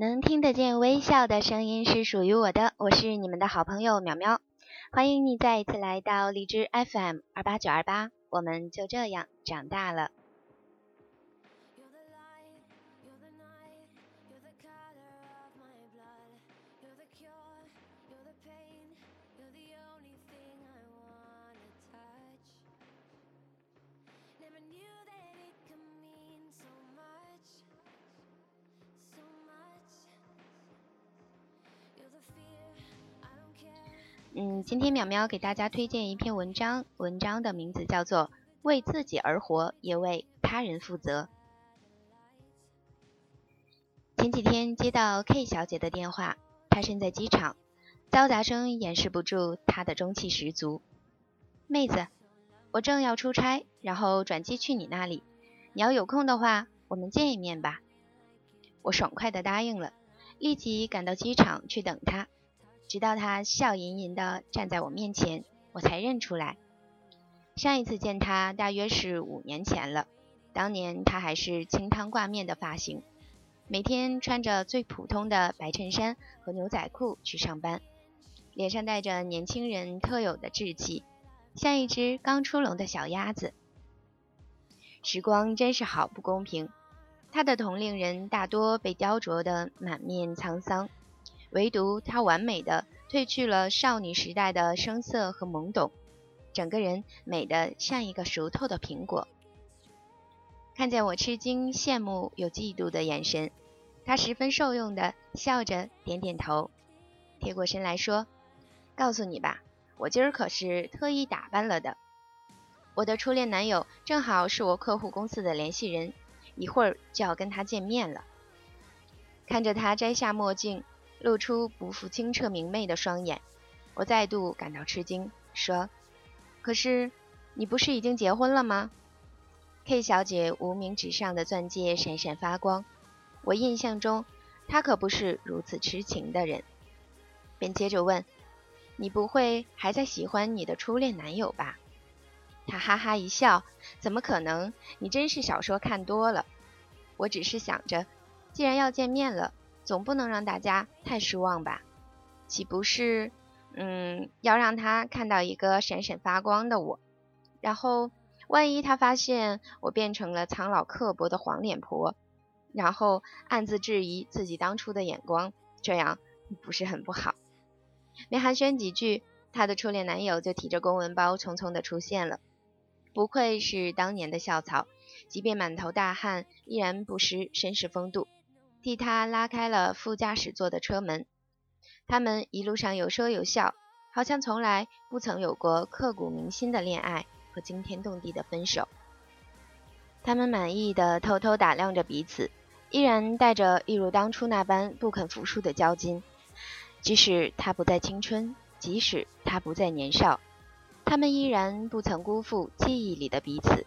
能听得见微笑的声音是属于我的，我是你们的好朋友苗苗，欢迎你再一次来到荔枝 FM 二八九二八，我们就这样长大了。嗯，今天淼淼给大家推荐一篇文章，文章的名字叫做《为自己而活，也为他人负责》。前几天接到 K 小姐的电话，她身在机场，嘈杂声掩饰不住她的中气十足。妹子，我正要出差，然后转机去你那里，你要有空的话，我们见一面吧。我爽快地答应了，立即赶到机场去等他。直到他笑吟吟地站在我面前，我才认出来。上一次见他大约是五年前了，当年他还是清汤挂面的发型，每天穿着最普通的白衬衫和牛仔裤去上班，脸上带着年轻人特有的稚气，像一只刚出笼的小鸭子。时光真是好不公平，他的同龄人大多被雕琢得满面沧桑。唯独她完美的褪去了少女时代的生涩和懵懂，整个人美得像一个熟透的苹果。看见我吃惊、羡慕又嫉妒的眼神，她十分受用的笑着点点头，贴过身来说：“告诉你吧，我今儿可是特意打扮了的。我的初恋男友正好是我客户公司的联系人，一会儿就要跟他见面了。”看着他摘下墨镜。露出不复清澈明媚的双眼，我再度感到吃惊，说：“可是你不是已经结婚了吗？”K 小姐无名指上的钻戒闪闪发光，我印象中她可不是如此痴情的人，便接着问：“你不会还在喜欢你的初恋男友吧？”她哈哈一笑：“怎么可能？你真是小说看多了。我只是想着，既然要见面了。”总不能让大家太失望吧？岂不是，嗯，要让他看到一个闪闪发光的我？然后，万一他发现我变成了苍老刻薄的黄脸婆，然后暗自质疑自己当初的眼光，这样不是很不好？没寒暄几句，他的初恋男友就提着公文包匆匆的出现了。不愧是当年的校草，即便满头大汗，依然不失绅士风度。替他拉开了副驾驶座的车门，他们一路上有说有笑，好像从来不曾有过刻骨铭心的恋爱和惊天动地的分手。他们满意的偷偷打量着彼此，依然带着一如当初那般不肯服输的交金。即使他不再青春，即使他不再年少，他们依然不曾辜负记忆里的彼此，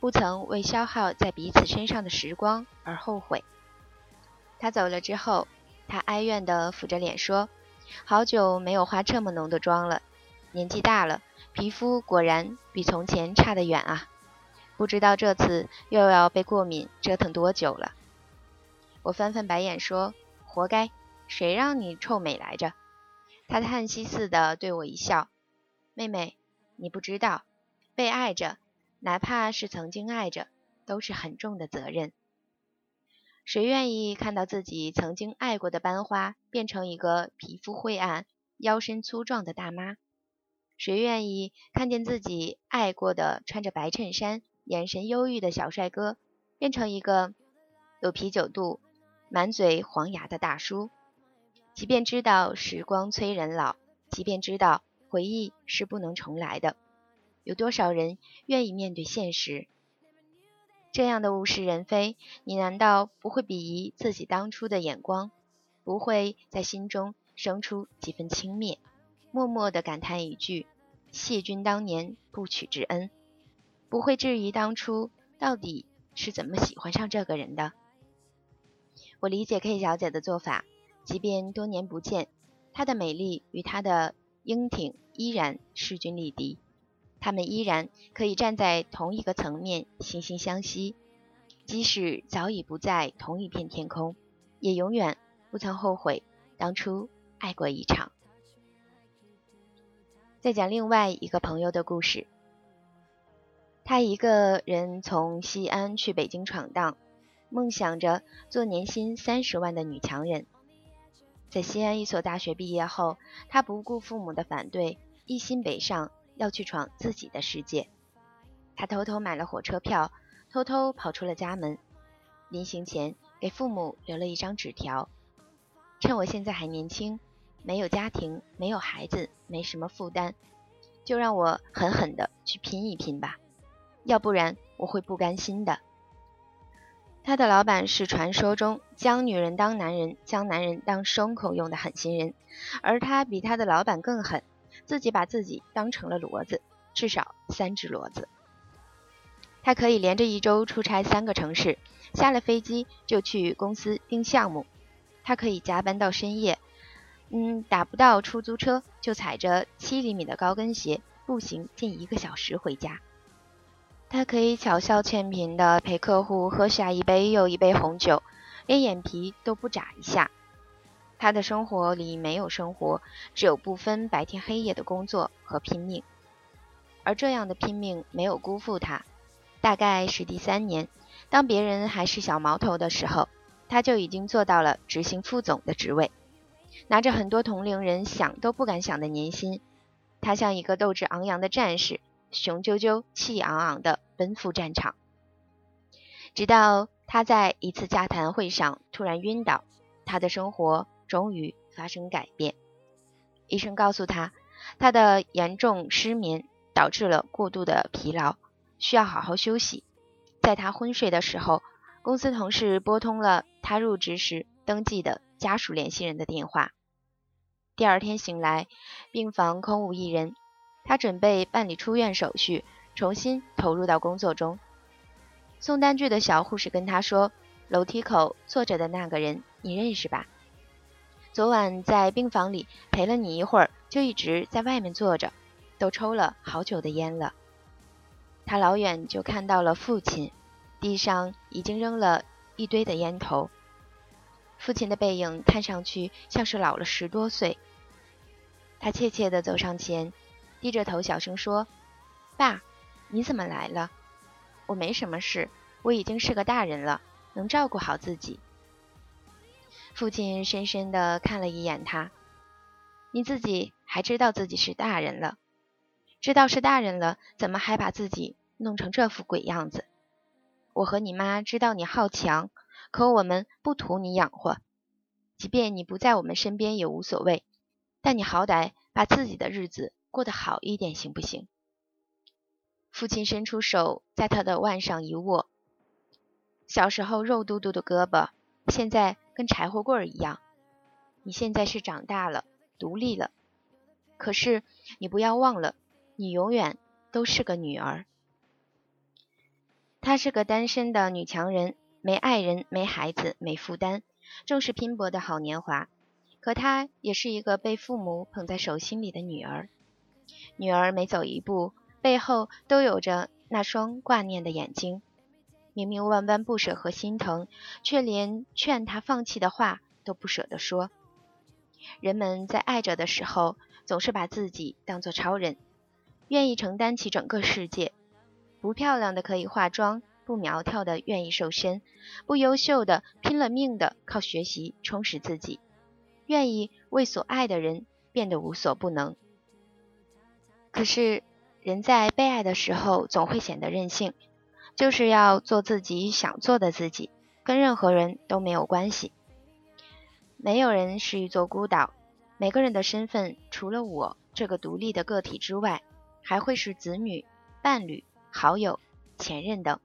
不曾为消耗在彼此身上的时光而后悔。他走了之后，他哀怨地抚着脸说：“好久没有化这么浓的妆了，年纪大了，皮肤果然比从前差得远啊！不知道这次又要被过敏折腾多久了。”我翻翻白眼说：“活该，谁让你臭美来着？”他叹息似的对我一笑：“妹妹，你不知道，被爱着，哪怕是曾经爱着，都是很重的责任。”谁愿意看到自己曾经爱过的班花变成一个皮肤灰暗、腰身粗壮的大妈？谁愿意看见自己爱过的穿着白衬衫、眼神忧郁的小帅哥变成一个有啤酒肚、满嘴黄牙的大叔？即便知道时光催人老，即便知道回忆是不能重来的，有多少人愿意面对现实？这样的物是人非，你难道不会鄙夷自己当初的眼光，不会在心中生出几分轻蔑，默默地感叹一句“谢君当年不娶之恩”，不会质疑当初到底是怎么喜欢上这个人的？我理解 K 小姐的做法，即便多年不见，她的美丽与她的英挺依然势均力敌。他们依然可以站在同一个层面，惺惺相惜，即使早已不在同一片天空，也永远不曾后悔当初爱过一场。再讲另外一个朋友的故事，他一个人从西安去北京闯荡，梦想着做年薪三十万的女强人。在西安一所大学毕业后，他不顾父母的反对，一心北上，要去闯自己的世界。他偷偷买了火车票，偷偷跑出了家门。临行前，给父母留了一张纸条：“趁我现在还年轻，没有家庭，没有孩子，没什么负担，就让我狠狠的去拼一拼吧，要不然我会不甘心的。”他的老板是传说中将女人当男人、将男人当牲口用的狠心人，而他比他的老板更狠，自己把自己当成了骡子，至少三只骡子。他可以连着一周出差三个城市，下了飞机就去公司盯项目。他可以加班到深夜，嗯，打不到出租车就踩着七厘米的高跟鞋步行近一个小时回家。他可以巧笑倩贫地陪客户喝下一杯又一杯红酒，连眼皮都不眨一下。他的生活里没有生活，只有不分白天黑夜的工作和拼命。而这样的拼命没有辜负他。大概是第三年，当别人还是小毛头的时候，他就已经做到了执行副总的职位，拿着很多同龄人想都不敢想的年薪。他像一个斗志昂扬的战士。雄赳赳、气昂昂地奔赴战场，直到他在一次家谈会上突然晕倒，他的生活终于发生改变。医生告诉他，他的严重失眠导致了过度的疲劳，需要好好休息。在他昏睡的时候，公司同事拨通了他入职时登记的家属联系人的电话。第二天醒来，病房空无一人。他准备办理出院手续，重新投入到工作中。送单据的小护士跟他说：“楼梯口坐着的那个人，你认识吧？昨晚在病房里陪了你一会儿，就一直在外面坐着，都抽了好久的烟了。”他老远就看到了父亲，地上已经扔了一堆的烟头。父亲的背影看上去像是老了十多岁。他怯怯地走上前。低着头小声说：“爸，你怎么来了？我没什么事，我已经是个大人了，能照顾好自己。”父亲深深地看了一眼他：“你自己还知道自己是大人了？知道是大人了，怎么还把自己弄成这副鬼样子？我和你妈知道你好强，可我们不图你养活，即便你不在我们身边也无所谓，但你好歹把自己的日子……”过得好一点行不行？父亲伸出手，在他的腕上一握。小时候肉嘟嘟的胳膊，现在跟柴火棍儿一样。你现在是长大了，独立了。可是你不要忘了，你永远都是个女儿。她是个单身的女强人，没爱人，没孩子，没负担，正是拼搏的好年华。可她也是一个被父母捧在手心里的女儿。女儿每走一步，背后都有着那双挂念的眼睛。明明万般不舍和心疼，却连劝她放弃的话都不舍得说。人们在爱着的时候，总是把自己当作超人，愿意承担起整个世界。不漂亮的可以化妆，不苗条的愿意瘦身，不优秀的拼了命的靠学习充实自己，愿意为所爱的人变得无所不能。可是，人在被爱的时候总会显得任性，就是要做自己想做的自己，跟任何人都没有关系。没有人是一座孤岛，每个人的身份除了我这个独立的个体之外，还会是子女、伴侣、好友、前任等。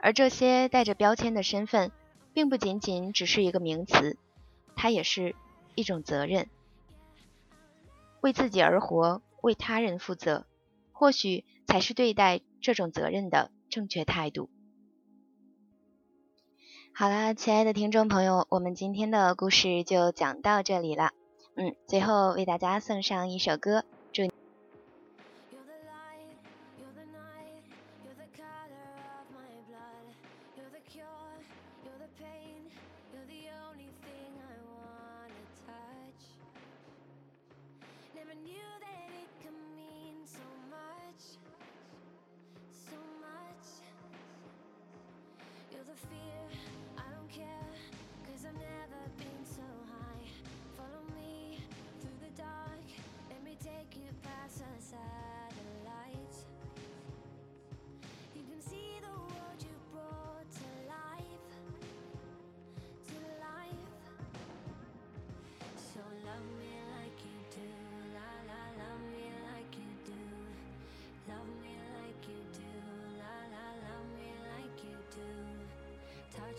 而这些带着标签的身份，并不仅仅只是一个名词，它也是一种责任，为自己而活。为他人负责，或许才是对待这种责任的正确态度。好啦，亲爱的听众朋友，我们今天的故事就讲到这里了。嗯，最后为大家送上一首歌，祝。feel the fear, I don't care, cause I'm never